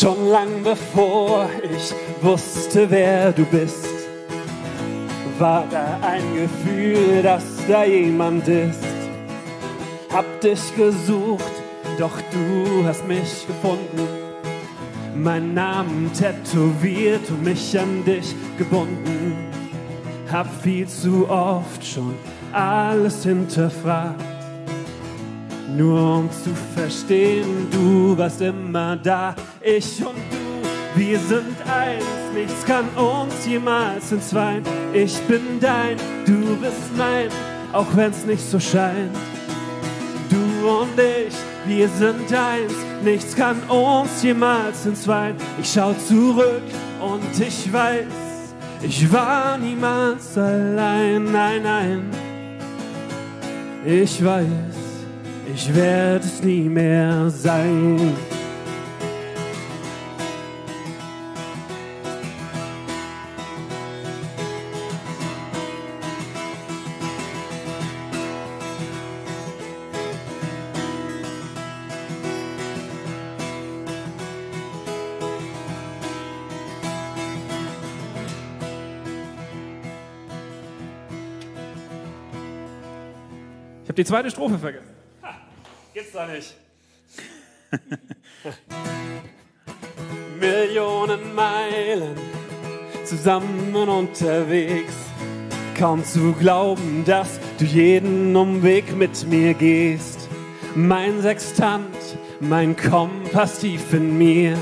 Schon lang bevor ich wusste, wer du bist, war da ein Gefühl, dass da jemand ist. Hab dich gesucht, doch du hast mich gefunden. Mein Namen tätowiert und mich an dich gebunden. Hab viel zu oft schon alles hinterfragt nur um zu verstehen, du warst immer da, ich und du, wir sind eins, nichts kann uns jemals entzweien. Ich bin dein, du bist mein, auch wenn's nicht so scheint. Du und ich, wir sind eins, nichts kann uns jemals entzweien. Ich schau zurück und ich weiß, ich war niemals allein, nein, nein. Ich weiß, ich werde es nie mehr sein. Ich habe die zweite Strophe vergessen. Geht's da nicht? Millionen Meilen zusammen unterwegs. Kaum zu glauben, dass du jeden Umweg mit mir gehst. Mein Sextant, mein Kompass tief in mir.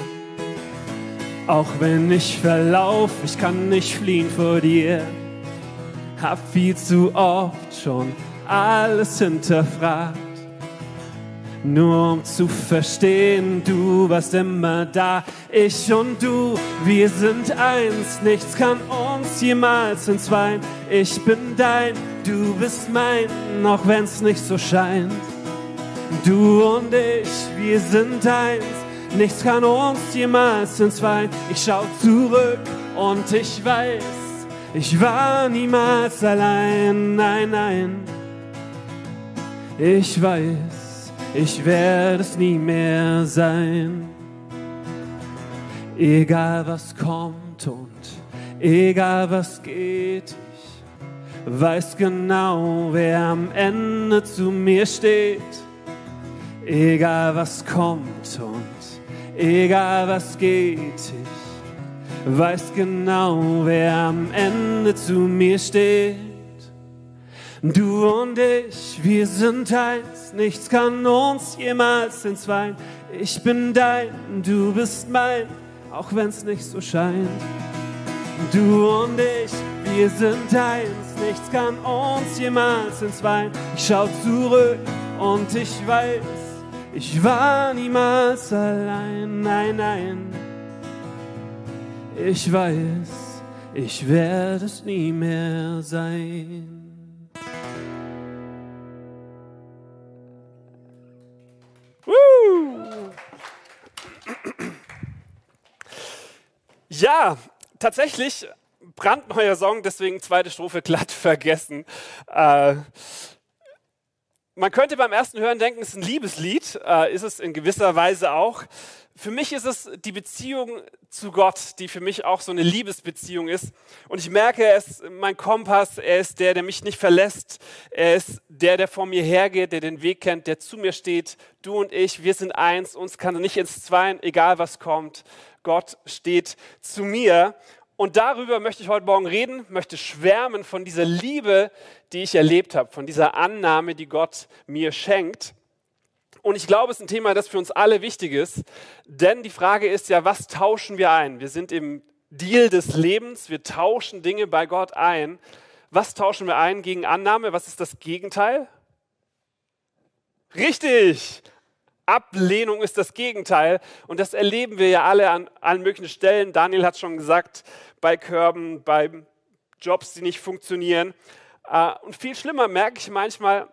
Auch wenn ich verlauf, ich kann nicht fliehen vor dir. Hab viel zu oft schon alles hinterfragt nur um zu verstehen, du warst immer da, ich und du, wir sind eins, nichts kann uns jemals entzweien. Ich bin dein, du bist mein, auch wenn's nicht so scheint. Du und ich, wir sind eins, nichts kann uns jemals entzweien. Ich schau zurück und ich weiß, ich war niemals allein, nein, nein. Ich weiß, ich werde es nie mehr sein. Egal was kommt und egal was geht, ich weiß genau, wer am Ende zu mir steht. Egal was kommt und egal was geht, ich weiß genau, wer am Ende zu mir steht. Du und ich, wir sind eins, nichts kann uns jemals entzweien. Ich bin dein, du bist mein, auch wenn's nicht so scheint. Du und ich, wir sind eins, nichts kann uns jemals entzweien. Ich schau zurück und ich weiß, ich war niemals allein, nein, nein. Ich weiß, ich werde es nie mehr sein. Ja, tatsächlich brandneuer Song, deswegen zweite Strophe glatt vergessen. Äh, man könnte beim ersten Hören denken, es ist ein Liebeslied, äh, ist es in gewisser Weise auch. Für mich ist es die Beziehung zu Gott, die für mich auch so eine Liebesbeziehung ist. Und ich merke, er ist mein Kompass, er ist der, der mich nicht verlässt. Er ist der, der vor mir hergeht, der den Weg kennt, der zu mir steht. Du und ich, wir sind eins, uns kann er nicht ins Zweien, egal was kommt. Gott steht zu mir. Und darüber möchte ich heute Morgen reden, möchte schwärmen von dieser Liebe, die ich erlebt habe, von dieser Annahme, die Gott mir schenkt. Und ich glaube, es ist ein Thema, das für uns alle wichtig ist, denn die Frage ist ja, was tauschen wir ein? Wir sind im Deal des Lebens, wir tauschen Dinge bei Gott ein. Was tauschen wir ein gegen Annahme? Was ist das Gegenteil? Richtig! Ablehnung ist das Gegenteil. Und das erleben wir ja alle an allen möglichen Stellen. Daniel hat schon gesagt, bei Körben, bei Jobs, die nicht funktionieren. Äh, und viel schlimmer merke ich manchmal,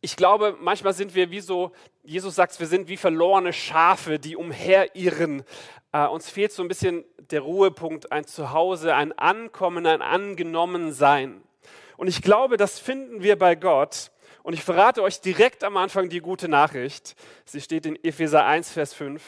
ich glaube, manchmal sind wir wie so, Jesus sagt, wir sind wie verlorene Schafe, die umherirren. Uh, uns fehlt so ein bisschen der Ruhepunkt, ein Zuhause, ein Ankommen, ein Angenommensein. Und ich glaube, das finden wir bei Gott. Und ich verrate euch direkt am Anfang die gute Nachricht. Sie steht in Epheser 1, Vers 5.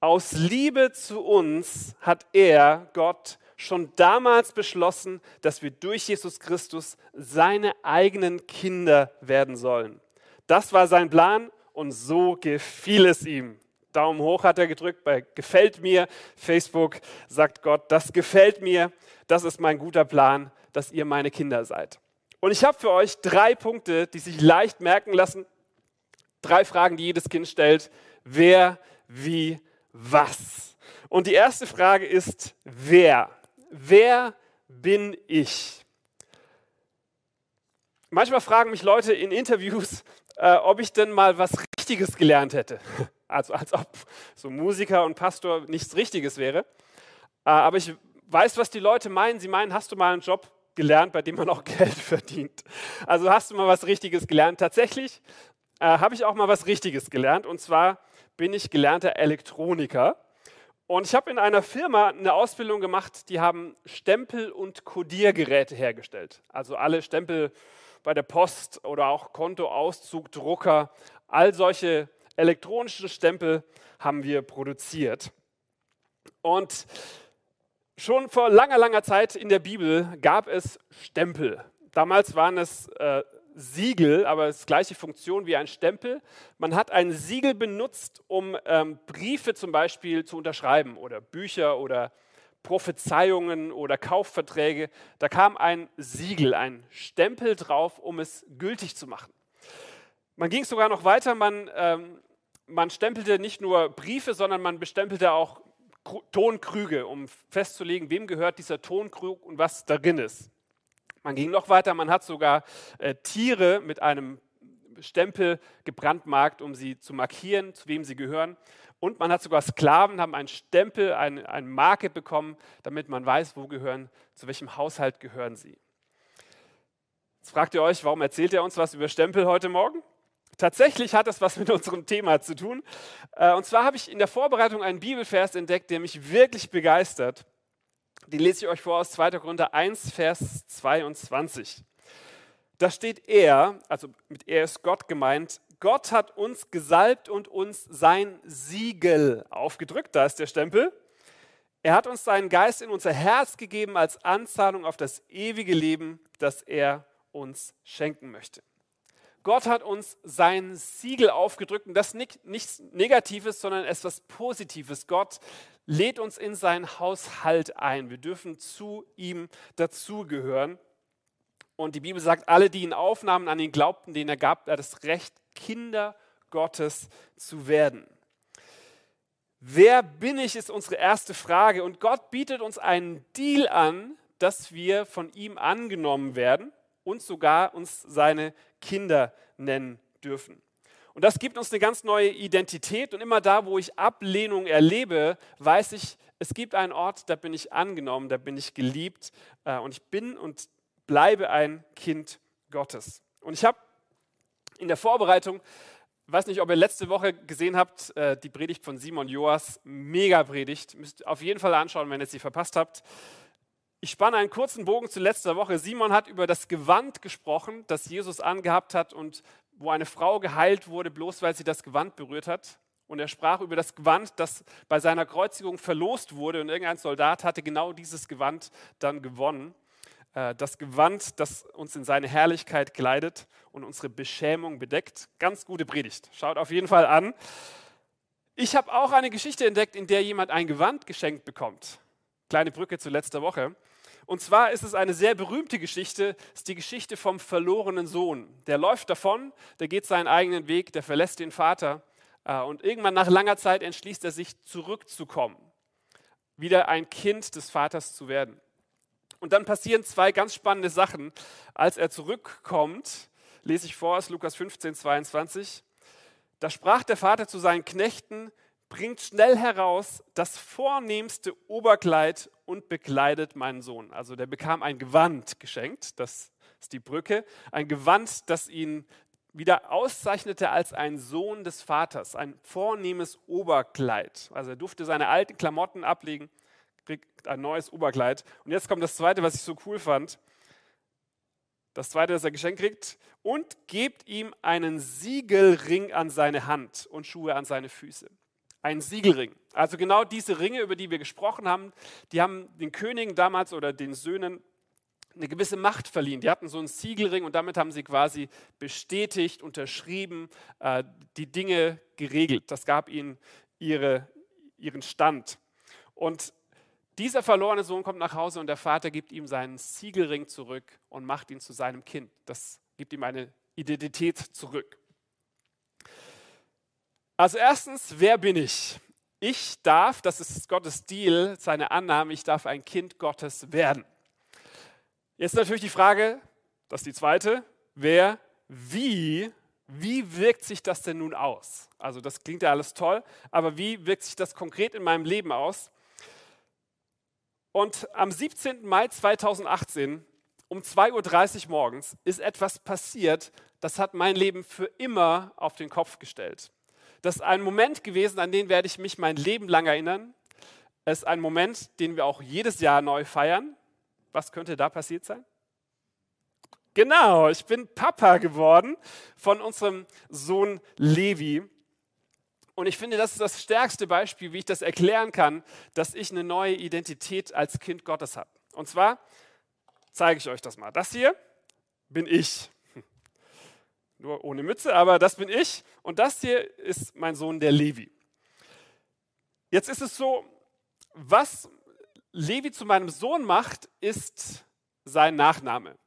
Aus Liebe zu uns hat er, Gott, schon damals beschlossen, dass wir durch Jesus Christus seine eigenen Kinder werden sollen. Das war sein Plan und so gefiel es ihm. Daumen hoch hat er gedrückt bei gefällt mir. Facebook sagt Gott, das gefällt mir. Das ist mein guter Plan, dass ihr meine Kinder seid. Und ich habe für euch drei Punkte, die sich leicht merken lassen. Drei Fragen, die jedes Kind stellt. Wer, wie, was? Und die erste Frage ist, wer? Wer bin ich? Manchmal fragen mich Leute in Interviews, äh, ob ich denn mal was Richtiges gelernt hätte. Also als ob so Musiker und Pastor nichts Richtiges wäre. Äh, aber ich weiß, was die Leute meinen. Sie meinen, hast du mal einen Job gelernt, bei dem man auch Geld verdient? Also hast du mal was Richtiges gelernt? Tatsächlich äh, habe ich auch mal was Richtiges gelernt. Und zwar bin ich gelernter Elektroniker. Und ich habe in einer Firma eine Ausbildung gemacht, die haben Stempel- und Kodiergeräte hergestellt. Also alle Stempel bei der Post oder auch Kontoauszug, Drucker, all solche elektronischen Stempel haben wir produziert. Und schon vor langer, langer Zeit in der Bibel gab es Stempel. Damals waren es äh, Siegel, aber es ist gleiche Funktion wie ein Stempel. Man hat ein Siegel benutzt, um ähm, Briefe zum Beispiel zu unterschreiben oder Bücher oder Prophezeiungen oder Kaufverträge. Da kam ein Siegel, ein Stempel drauf, um es gültig zu machen. Man ging sogar noch weiter, man, ähm, man stempelte nicht nur Briefe, sondern man bestempelte auch Tonkrüge, um festzulegen, wem gehört dieser Tonkrug und was darin ist. Man ging noch weiter, man hat sogar äh, Tiere mit einem Stempel gebrandmarkt, um sie zu markieren, zu wem sie gehören. Und man hat sogar Sklaven, haben einen Stempel, eine, eine Marke bekommen, damit man weiß, wo gehören, zu welchem Haushalt gehören sie. Jetzt fragt ihr euch, warum erzählt er uns was über Stempel heute Morgen? Tatsächlich hat das was mit unserem Thema zu tun. Äh, und zwar habe ich in der Vorbereitung einen Bibelvers entdeckt, der mich wirklich begeistert. Die lese ich euch vor aus 2. Korinther 1, Vers 22. Da steht er, also mit er ist Gott gemeint, Gott hat uns gesalbt und uns sein Siegel aufgedrückt, da ist der Stempel. Er hat uns seinen Geist in unser Herz gegeben als Anzahlung auf das ewige Leben, das er uns schenken möchte. Gott hat uns sein Siegel aufgedrückt und das nicht, nichts Negatives, sondern etwas Positives. Gott lädt uns in seinen Haushalt ein. Wir dürfen zu ihm dazugehören. Und die Bibel sagt, alle, die ihn aufnahmen, an ihn glaubten, denen er gab er das Recht, Kinder Gottes zu werden. Wer bin ich, ist unsere erste Frage. Und Gott bietet uns einen Deal an, dass wir von ihm angenommen werden und sogar uns seine Kinder nennen dürfen. Und das gibt uns eine ganz neue Identität. Und immer da, wo ich Ablehnung erlebe, weiß ich, es gibt einen Ort, da bin ich angenommen, da bin ich geliebt äh, und ich bin und bleibe ein Kind Gottes. Und ich habe in der Vorbereitung, weiß nicht, ob ihr letzte Woche gesehen habt, äh, die Predigt von Simon Joas, mega Predigt, müsst auf jeden Fall anschauen, wenn ihr sie verpasst habt. Ich spanne einen kurzen Bogen zu letzter Woche. Simon hat über das Gewand gesprochen, das Jesus angehabt hat und wo eine Frau geheilt wurde, bloß weil sie das Gewand berührt hat. Und er sprach über das Gewand, das bei seiner Kreuzigung verlost wurde. Und irgendein Soldat hatte genau dieses Gewand dann gewonnen. Äh, das Gewand, das uns in seine Herrlichkeit kleidet und unsere Beschämung bedeckt. Ganz gute Predigt. Schaut auf jeden Fall an. Ich habe auch eine Geschichte entdeckt, in der jemand ein Gewand geschenkt bekommt. Kleine Brücke zu letzter Woche. Und zwar ist es eine sehr berühmte Geschichte, ist die Geschichte vom verlorenen Sohn. Der läuft davon, der geht seinen eigenen Weg, der verlässt den Vater äh, und irgendwann nach langer Zeit entschließt er sich zurückzukommen, wieder ein Kind des Vaters zu werden. Und dann passieren zwei ganz spannende Sachen. Als er zurückkommt, lese ich vor aus Lukas 15, 22, da sprach der Vater zu seinen Knechten, bringt schnell heraus das vornehmste Oberkleid und bekleidet meinen Sohn. Also der bekam ein Gewand geschenkt, das ist die Brücke, ein Gewand, das ihn wieder auszeichnete als ein Sohn des Vaters, ein vornehmes Oberkleid. Also er durfte seine alten Klamotten ablegen, kriegt ein neues Oberkleid. Und jetzt kommt das Zweite, was ich so cool fand. Das Zweite, das er geschenkt kriegt. Und gebt ihm einen Siegelring an seine Hand und Schuhe an seine Füße. Einen Siegelring. Also genau diese Ringe, über die wir gesprochen haben, die haben den Königen damals oder den Söhnen eine gewisse Macht verliehen. Die hatten so einen Siegelring und damit haben sie quasi bestätigt, unterschrieben, äh, die Dinge geregelt. Das gab ihnen ihre, ihren Stand. Und dieser verlorene Sohn kommt nach Hause und der Vater gibt ihm seinen Siegelring zurück und macht ihn zu seinem Kind. Das gibt ihm eine Identität zurück. Also erstens, wer bin ich? Ich darf, das ist Gottes Deal, seine Annahme, ich darf ein Kind Gottes werden. Jetzt natürlich die Frage, das ist die zweite, wer, wie, wie wirkt sich das denn nun aus? Also das klingt ja alles toll, aber wie wirkt sich das konkret in meinem Leben aus? Und am 17. Mai 2018 um 2.30 Uhr morgens ist etwas passiert, das hat mein Leben für immer auf den Kopf gestellt. Das ist ein Moment gewesen, an den werde ich mich mein Leben lang erinnern. Es ist ein Moment, den wir auch jedes Jahr neu feiern. Was könnte da passiert sein? Genau, ich bin Papa geworden von unserem Sohn Levi. Und ich finde, das ist das stärkste Beispiel, wie ich das erklären kann, dass ich eine neue Identität als Kind Gottes habe. Und zwar zeige ich euch das mal. Das hier bin ich nur ohne Mütze, aber das bin ich und das hier ist mein Sohn, der Levi. Jetzt ist es so, was Levi zu meinem Sohn macht, ist sein Nachname.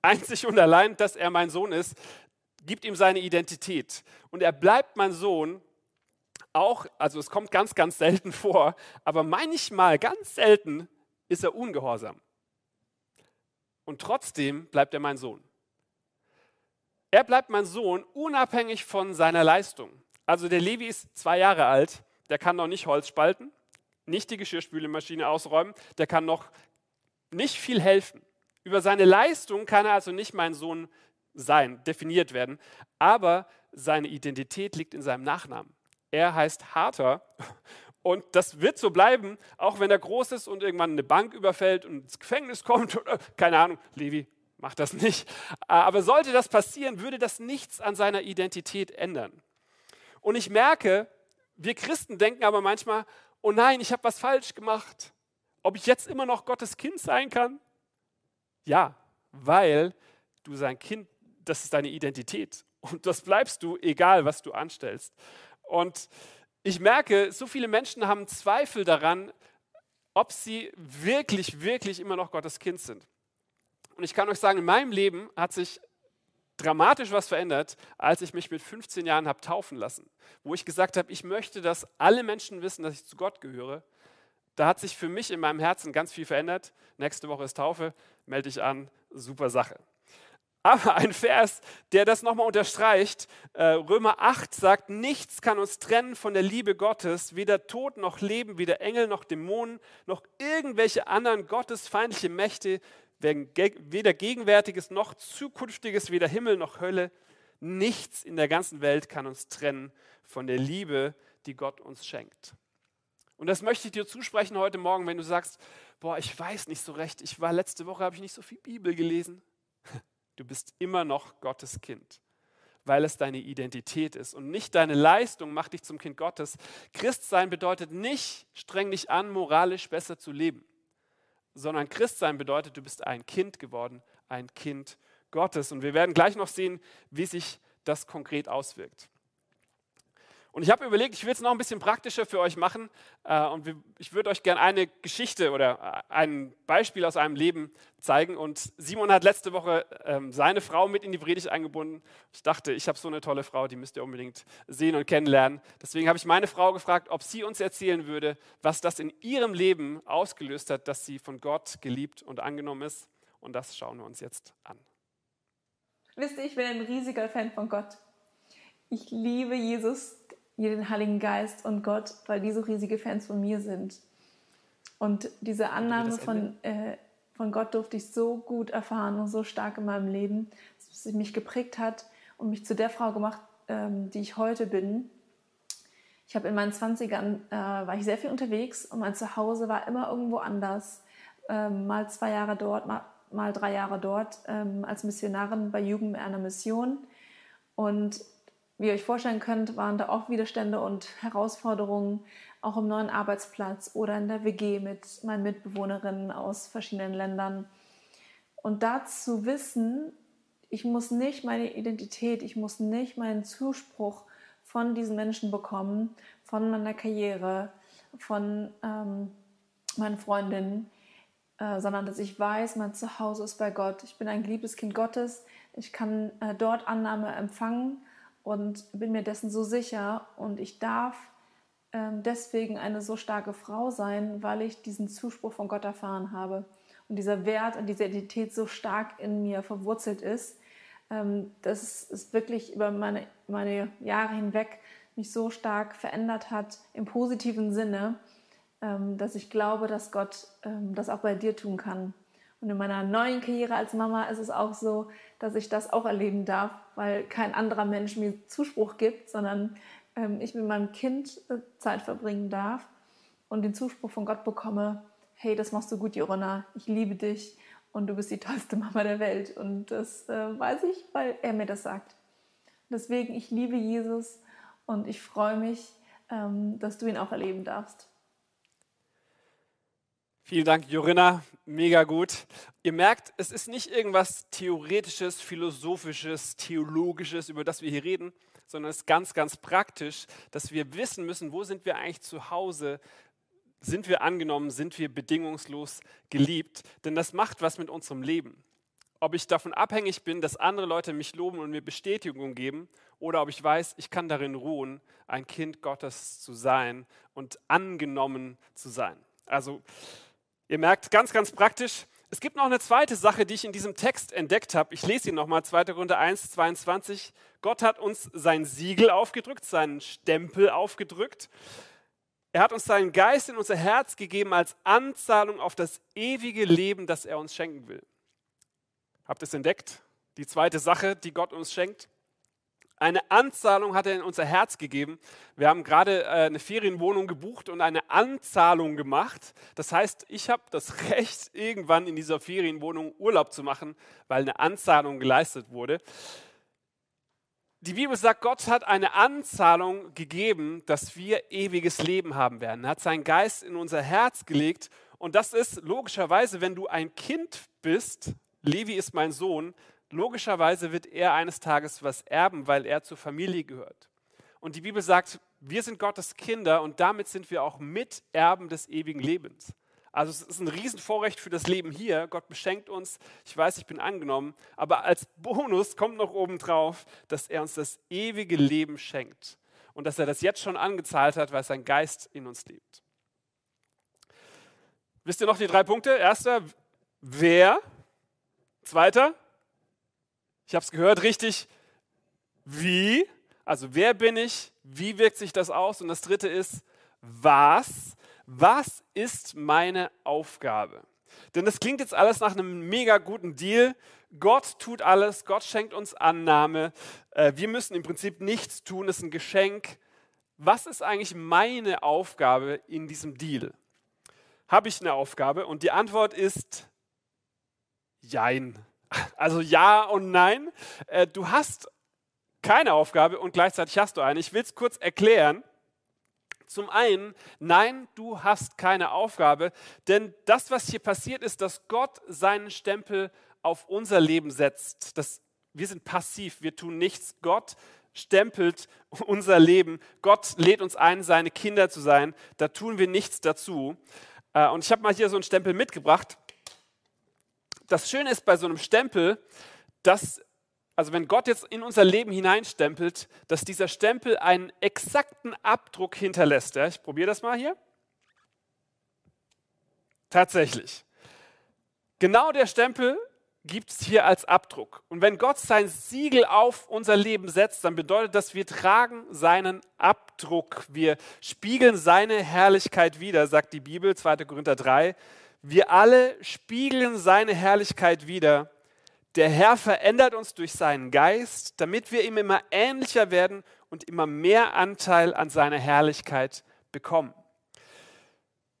Einzig und allein, dass er mein Sohn ist, gibt ihm seine Identität. Und er bleibt mein Sohn auch, also es kommt ganz, ganz selten vor, aber manchmal, ganz selten, ist er ungehorsam. Und trotzdem bleibt er mein Sohn. Er bleibt mein Sohn unabhängig von seiner Leistung. Also der Levi ist zwei Jahre alt, der kann noch nicht Holz spalten, nicht die Geschirrspülemaschine ausräumen, der kann noch nicht viel helfen. Über seine Leistung kann er also nicht mein Sohn sein, definiert werden, aber seine Identität liegt in seinem Nachnamen. Er heißt Harter und das wird so bleiben, auch wenn er groß ist und irgendwann eine Bank überfällt und ins Gefängnis kommt oder keine Ahnung, Levi, macht das nicht. Aber sollte das passieren, würde das nichts an seiner Identität ändern. Und ich merke, wir Christen denken aber manchmal, oh nein, ich habe was falsch gemacht. Ob ich jetzt immer noch Gottes Kind sein kann? Ja, weil du sein Kind, das ist deine Identität. Und das bleibst du, egal was du anstellst. Und ich merke, so viele Menschen haben Zweifel daran, ob sie wirklich, wirklich immer noch Gottes Kind sind. Und ich kann euch sagen, in meinem Leben hat sich dramatisch was verändert, als ich mich mit 15 Jahren habe taufen lassen, wo ich gesagt habe, ich möchte, dass alle Menschen wissen, dass ich zu Gott gehöre. Da hat sich für mich in meinem Herzen ganz viel verändert. Nächste Woche ist Taufe, melde ich an, super Sache. Aber ein Vers, der das nochmal unterstreicht, äh, Römer 8 sagt, nichts kann uns trennen von der Liebe Gottes, weder Tod noch Leben, weder Engel noch Dämonen, noch irgendwelche anderen gottesfeindliche Mächte, weder Gegenwärtiges noch Zukünftiges, weder Himmel noch Hölle, nichts in der ganzen Welt kann uns trennen von der Liebe, die Gott uns schenkt. Und das möchte ich dir zusprechen heute Morgen, wenn du sagst, boah, ich weiß nicht so recht, ich war letzte Woche, habe ich nicht so viel Bibel gelesen. Du bist immer noch Gottes Kind, weil es deine Identität ist und nicht deine Leistung macht dich zum Kind Gottes. Christsein bedeutet nicht, streng dich an, moralisch besser zu leben sondern Christsein bedeutet, du bist ein Kind geworden, ein Kind Gottes. Und wir werden gleich noch sehen, wie sich das konkret auswirkt. Und ich habe überlegt, ich will es noch ein bisschen praktischer für euch machen. Äh, und ich würde euch gerne eine Geschichte oder äh, ein Beispiel aus einem Leben zeigen. Und Simon hat letzte Woche ähm, seine Frau mit in die Predigt eingebunden. Ich dachte, ich habe so eine tolle Frau, die müsst ihr unbedingt sehen und kennenlernen. Deswegen habe ich meine Frau gefragt, ob sie uns erzählen würde, was das in ihrem Leben ausgelöst hat, dass sie von Gott geliebt und angenommen ist. Und das schauen wir uns jetzt an. Wisst ihr, ich bin ein riesiger Fan von Gott. Ich liebe Jesus ihr den Heiligen Geist und Gott, weil die so riesige Fans von mir sind. Und diese Annahme von, äh, von Gott durfte ich so gut erfahren und so stark in meinem Leben, dass sie mich geprägt hat und mich zu der Frau gemacht, ähm, die ich heute bin. Ich habe in meinen 20ern, äh, war ich sehr viel unterwegs und mein Zuhause war immer irgendwo anders. Ähm, mal zwei Jahre dort, mal, mal drei Jahre dort ähm, als Missionarin bei Jugend einer Mission. Und wie ihr euch vorstellen könnt, waren da auch Widerstände und Herausforderungen, auch im neuen Arbeitsplatz oder in der WG mit meinen Mitbewohnerinnen aus verschiedenen Ländern. Und da zu wissen, ich muss nicht meine Identität, ich muss nicht meinen Zuspruch von diesen Menschen bekommen, von meiner Karriere, von ähm, meinen Freundinnen, äh, sondern dass ich weiß, mein Zuhause ist bei Gott. Ich bin ein geliebtes Kind Gottes. Ich kann äh, dort Annahme empfangen und bin mir dessen so sicher. Und ich darf ähm, deswegen eine so starke Frau sein, weil ich diesen Zuspruch von Gott erfahren habe. Und dieser Wert und diese Identität so stark in mir verwurzelt ist, ähm, dass es wirklich über meine, meine Jahre hinweg mich so stark verändert hat, im positiven Sinne, ähm, dass ich glaube, dass Gott das auch bei dir tun kann. Und in meiner neuen Karriere als Mama ist es auch so, dass ich das auch erleben darf, weil kein anderer Mensch mir Zuspruch gibt, sondern ähm, ich mit meinem Kind äh, Zeit verbringen darf und den Zuspruch von Gott bekomme, hey, das machst du gut, Jorona, ich liebe dich und du bist die tollste Mama der Welt. Und das äh, weiß ich, weil er mir das sagt. Deswegen, ich liebe Jesus und ich freue mich, ähm, dass du ihn auch erleben darfst. Vielen Dank, Jorinna. Mega gut. Ihr merkt, es ist nicht irgendwas Theoretisches, Philosophisches, Theologisches, über das wir hier reden, sondern es ist ganz, ganz praktisch, dass wir wissen müssen, wo sind wir eigentlich zu Hause, sind wir angenommen, sind wir bedingungslos geliebt, denn das macht was mit unserem Leben. Ob ich davon abhängig bin, dass andere Leute mich loben und mir Bestätigung geben, oder ob ich weiß, ich kann darin ruhen, ein Kind Gottes zu sein und angenommen zu sein. Also, ihr merkt, ganz, ganz praktisch, es gibt noch eine zweite Sache, die ich in diesem Text entdeckt habe. Ich lese ihn nochmal, 2. Korinther 1, 22. Gott hat uns sein Siegel aufgedrückt, seinen Stempel aufgedrückt. Er hat uns seinen Geist in unser Herz gegeben als Anzahlung auf das ewige Leben, das er uns schenken will. Habt ihr es entdeckt? Die zweite Sache, die Gott uns schenkt. Eine Anzahlung hat er in unser Herz gegeben. Wir haben gerade äh, eine Ferienwohnung gebucht und eine Anzahlung gemacht. Das heißt, ich habe das Recht, irgendwann in dieser Ferienwohnung Urlaub zu machen, weil eine Anzahlung geleistet wurde. Die Bibel sagt, Gott hat eine Anzahlung gegeben, dass wir ewiges Leben haben werden. Er hat seinen Geist in unser Herz gelegt. Und das ist logischerweise, wenn du ein Kind bist, Levi ist mein Sohn, logischerweise wird er eines Tages was erben, weil er zur Familie gehört. Und die Bibel sagt, wir sind Gottes Kinder und damit sind wir auch Miterben des ewigen Lebens. Also es ist ein Riesenvorrecht für das Leben hier. Gott beschenkt uns. Ich weiß, ich bin angenommen. Aber als Bonus kommt noch obendrauf, dass er uns das ewige Leben schenkt. Und dass er das jetzt schon angezahlt hat, weil sein Geist in uns lebt. Wisst ihr noch die drei Punkte? Erster, wer? Zweiter, ich habe es gehört, richtig, wie? Also wer bin ich? Wie wirkt sich das aus? Und das dritte ist, was? Was ist meine Aufgabe? Denn das klingt jetzt alles nach einem mega guten Deal. Gott tut alles, Gott schenkt uns Annahme. Äh, wir müssen im Prinzip nichts tun, es ist ein Geschenk. Was ist eigentlich meine Aufgabe in diesem Deal? Habe ich eine Aufgabe? Und die Antwort ist Jein. Also ja und nein. Äh, du hast keine Aufgabe und gleichzeitig hast du eine. Ich will es kurz erklären. Zum einen, nein, du hast keine Aufgabe, denn das, was hier passiert, ist, dass Gott seinen Stempel auf unser Leben setzt. Das, wir sind passiv, wir tun nichts. Gott stempelt unser Leben. Gott lädt uns ein, seine Kinder zu sein. Da tun wir nichts dazu. Äh, und ich habe mal hier so einen Stempel mitgebracht das Schöne ist bei so einem Stempel, dass, also wenn Gott jetzt in unser Leben hineinstempelt, dass dieser Stempel einen exakten Abdruck hinterlässt. Ja, ich probiere das mal hier. Tatsächlich. Genau der Stempel gibt es hier als Abdruck. Und wenn Gott sein Siegel auf unser Leben setzt, dann bedeutet das, wir tragen seinen Abdruck. Wir spiegeln seine Herrlichkeit wider, sagt die Bibel, 2. Korinther 3. Wir alle spiegeln seine Herrlichkeit wider. Der Herr verändert uns durch seinen Geist, damit wir ihm immer ähnlicher werden und immer mehr Anteil an seiner Herrlichkeit bekommen.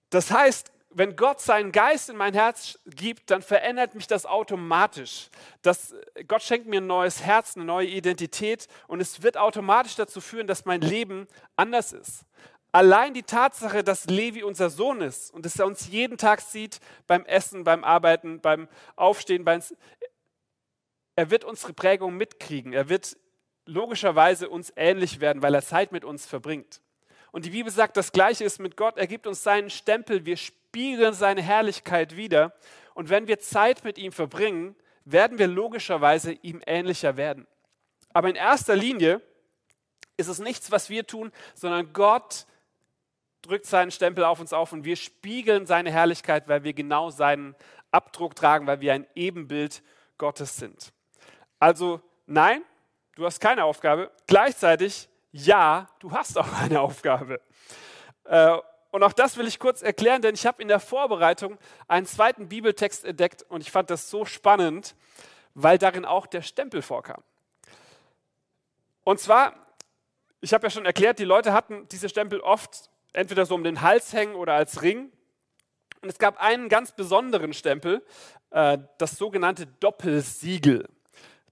Das heißt, wenn Gott seinen Geist in mein Herz gibt, dann verändert mich das automatisch. Das, Gott schenkt mir ein neues Herz, eine neue Identität und es wird automatisch dazu führen, dass mein Leben anders ist. Allein die Tatsache, dass Levi unser Sohn ist und dass er uns jeden Tag sieht beim Essen, beim Arbeiten, beim Aufstehen, beim er wird unsere Prägung mitkriegen. Er wird logischerweise uns ähnlich werden, weil er Zeit mit uns verbringt. Und die Bibel sagt, das Gleiche ist mit Gott. Er gibt uns seinen Stempel. Wir spiegeln seine Herrlichkeit wieder. Und wenn wir Zeit mit ihm verbringen, werden wir logischerweise ihm ähnlicher werden. Aber in erster Linie ist es nichts, was wir tun, sondern Gott drückt seinen Stempel auf uns auf und wir spiegeln seine Herrlichkeit, weil wir genau seinen Abdruck tragen, weil wir ein Ebenbild Gottes sind. Also nein, du hast keine Aufgabe. Gleichzeitig ja, du hast auch eine Aufgabe. Äh, und auch das will ich kurz erklären, denn ich habe in der Vorbereitung einen zweiten Bibeltext entdeckt und ich fand das so spannend, weil darin auch der Stempel vorkam. Und zwar, ich habe ja schon erklärt, die Leute hatten diese Stempel oft entweder so um den Hals hängen oder als Ring. Und es gab einen ganz besonderen Stempel, äh, das sogenannte Doppelsiegel.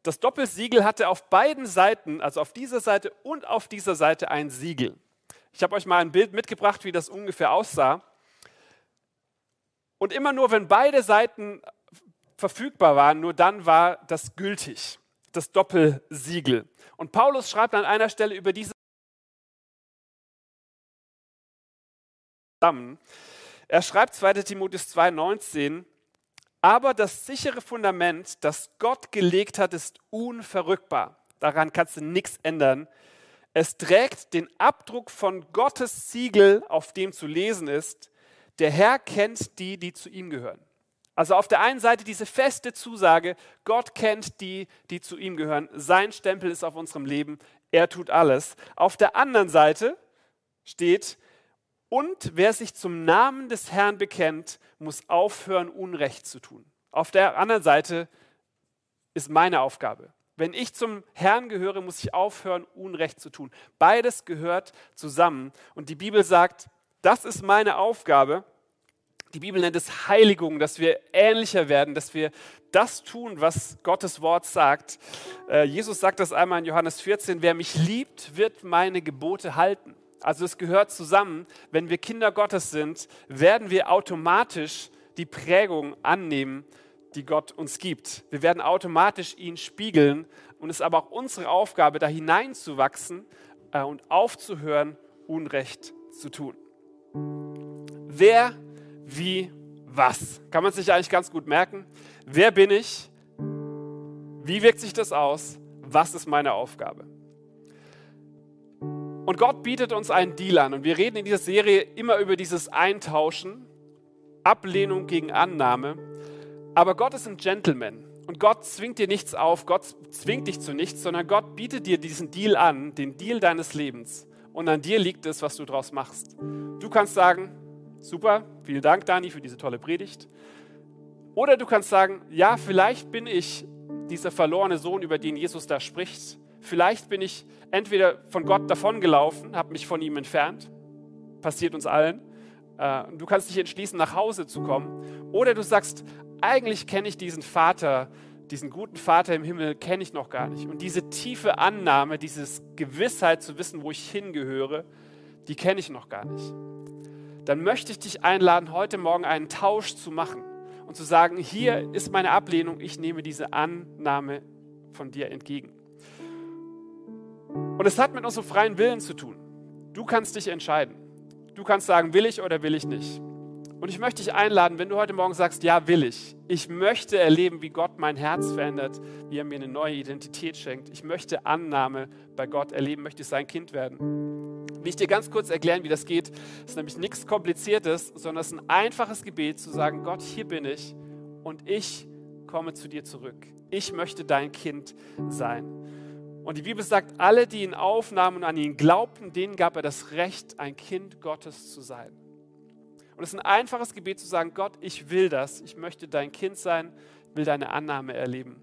Das Doppelsiegel hatte auf beiden Seiten, also auf dieser Seite und auf dieser Seite ein Siegel. Ich habe euch mal ein Bild mitgebracht, wie das ungefähr aussah. Und immer nur, wenn beide Seiten verfügbar waren, nur dann war das gültig, das Doppelsiegel. Und Paulus schreibt an einer Stelle über diese Er schreibt 2 Timotheus 2,19, aber das sichere Fundament, das Gott gelegt hat, ist unverrückbar. Daran kannst du nichts ändern. Es trägt den Abdruck von Gottes Siegel, auf dem zu lesen ist. Der Herr kennt die, die zu ihm gehören. Also auf der einen Seite diese feste Zusage, Gott kennt die, die zu ihm gehören. Sein Stempel ist auf unserem Leben. Er tut alles. Auf der anderen Seite steht, und wer sich zum Namen des Herrn bekennt, muss aufhören, Unrecht zu tun. Auf der anderen Seite ist meine Aufgabe. Wenn ich zum Herrn gehöre, muss ich aufhören, Unrecht zu tun. Beides gehört zusammen. Und die Bibel sagt, das ist meine Aufgabe. Die Bibel nennt es Heiligung, dass wir ähnlicher werden, dass wir das tun, was Gottes Wort sagt. Äh, Jesus sagt das einmal in Johannes 14, wer mich liebt, wird meine Gebote halten. Also es gehört zusammen. Wenn wir Kinder Gottes sind, werden wir automatisch die Prägung annehmen, die Gott uns gibt. Wir werden automatisch ihn spiegeln und es ist aber auch unsere Aufgabe, da hineinzuwachsen äh, und aufzuhören, Unrecht zu tun. Wer, wie, was? Kann man sich eigentlich ganz gut merken. Wer bin ich? Wie wirkt sich das aus? Was ist meine Aufgabe? Und Gott bietet uns einen Deal an. Und wir reden in dieser Serie immer über dieses Eintauschen, Ablehnung gegen Annahme. Aber Gott ist ein Gentleman. Und Gott zwingt dir nichts auf, Gott zwingt dich zu nichts, sondern Gott bietet dir diesen Deal an, den Deal deines Lebens. Und an dir liegt es, was du daraus machst. Du kannst sagen, super, vielen Dank, Dani, für diese tolle Predigt. Oder du kannst sagen, ja, vielleicht bin ich dieser verlorene Sohn, über den Jesus da spricht. Vielleicht bin ich entweder von Gott davongelaufen, habe mich von ihm entfernt, passiert uns allen. Äh, du kannst dich entschließen, nach Hause zu kommen. Oder du sagst, eigentlich kenne ich diesen Vater, diesen guten Vater im Himmel, kenne ich noch gar nicht. Und diese tiefe Annahme, diese Gewissheit zu wissen, wo ich hingehöre, die kenne ich noch gar nicht. Dann möchte ich dich einladen, heute Morgen einen Tausch zu machen und zu sagen, hier ist meine Ablehnung, ich nehme diese Annahme von dir entgegen. Und es hat mit unserem freien Willen zu tun. Du kannst dich entscheiden. Du kannst sagen, will ich oder will ich nicht. Und ich möchte dich einladen, wenn du heute Morgen sagst, ja, will ich. Ich möchte erleben, wie Gott mein Herz verändert, wie er mir eine neue Identität schenkt. Ich möchte Annahme bei Gott erleben, möchte sein Kind werden. Will ich dir ganz kurz erklären, wie das geht. Es ist nämlich nichts Kompliziertes, sondern es ist ein einfaches Gebet zu sagen, Gott, hier bin ich und ich komme zu dir zurück. Ich möchte dein Kind sein. Und die Bibel sagt, alle, die ihn aufnahmen und an ihn glaubten, denen gab er das Recht, ein Kind Gottes zu sein. Und es ist ein einfaches Gebet zu sagen, Gott, ich will das, ich möchte dein Kind sein, will deine Annahme erleben.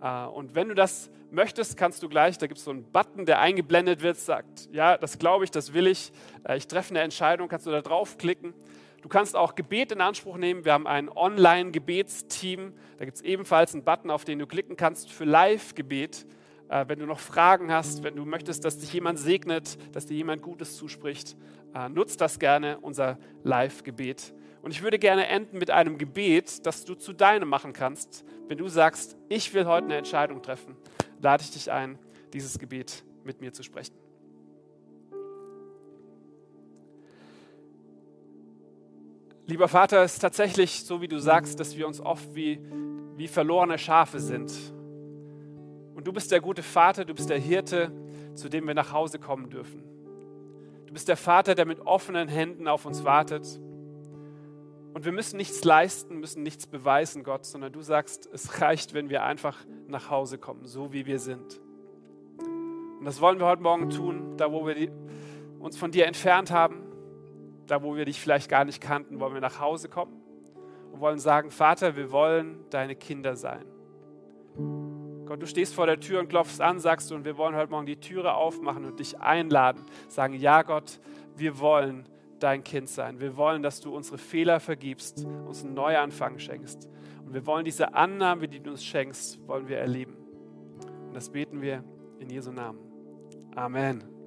Äh, und wenn du das möchtest, kannst du gleich, da gibt es so einen Button, der eingeblendet wird, sagt, ja, das glaube ich, das will ich, äh, ich treffe eine Entscheidung, kannst du da draufklicken. Du kannst auch Gebet in Anspruch nehmen. Wir haben ein Online-Gebetsteam. Da gibt es ebenfalls einen Button, auf den du klicken kannst für Live-Gebet. Äh, wenn du noch Fragen hast, wenn du möchtest, dass dich jemand segnet, dass dir jemand Gutes zuspricht, äh, nutzt das gerne, unser Live-Gebet. Und ich würde gerne enden mit einem Gebet, das du zu deinem machen kannst. Wenn du sagst, ich will heute eine Entscheidung treffen, lade ich dich ein, dieses Gebet mit mir zu sprechen. Lieber Vater, es ist tatsächlich so, wie du sagst, dass wir uns oft wie, wie verlorene Schafe sind. Du bist der gute Vater, du bist der Hirte, zu dem wir nach Hause kommen dürfen. Du bist der Vater, der mit offenen Händen auf uns wartet. Und wir müssen nichts leisten, müssen nichts beweisen, Gott, sondern du sagst, es reicht, wenn wir einfach nach Hause kommen, so wie wir sind. Und das wollen wir heute Morgen tun, da wo wir uns von dir entfernt haben, da wo wir dich vielleicht gar nicht kannten, wollen wir nach Hause kommen und wollen sagen, Vater, wir wollen deine Kinder sein. Gott, du stehst vor der Tür und klopfst an, sagst du, und wir wollen heute Morgen die Türe aufmachen und dich einladen. Sagen, ja Gott, wir wollen dein Kind sein. Wir wollen, dass du unsere Fehler vergibst, uns einen Neuanfang schenkst. Und wir wollen diese Annahme, die du uns schenkst, wollen wir erleben. Und das beten wir in Jesu Namen. Amen.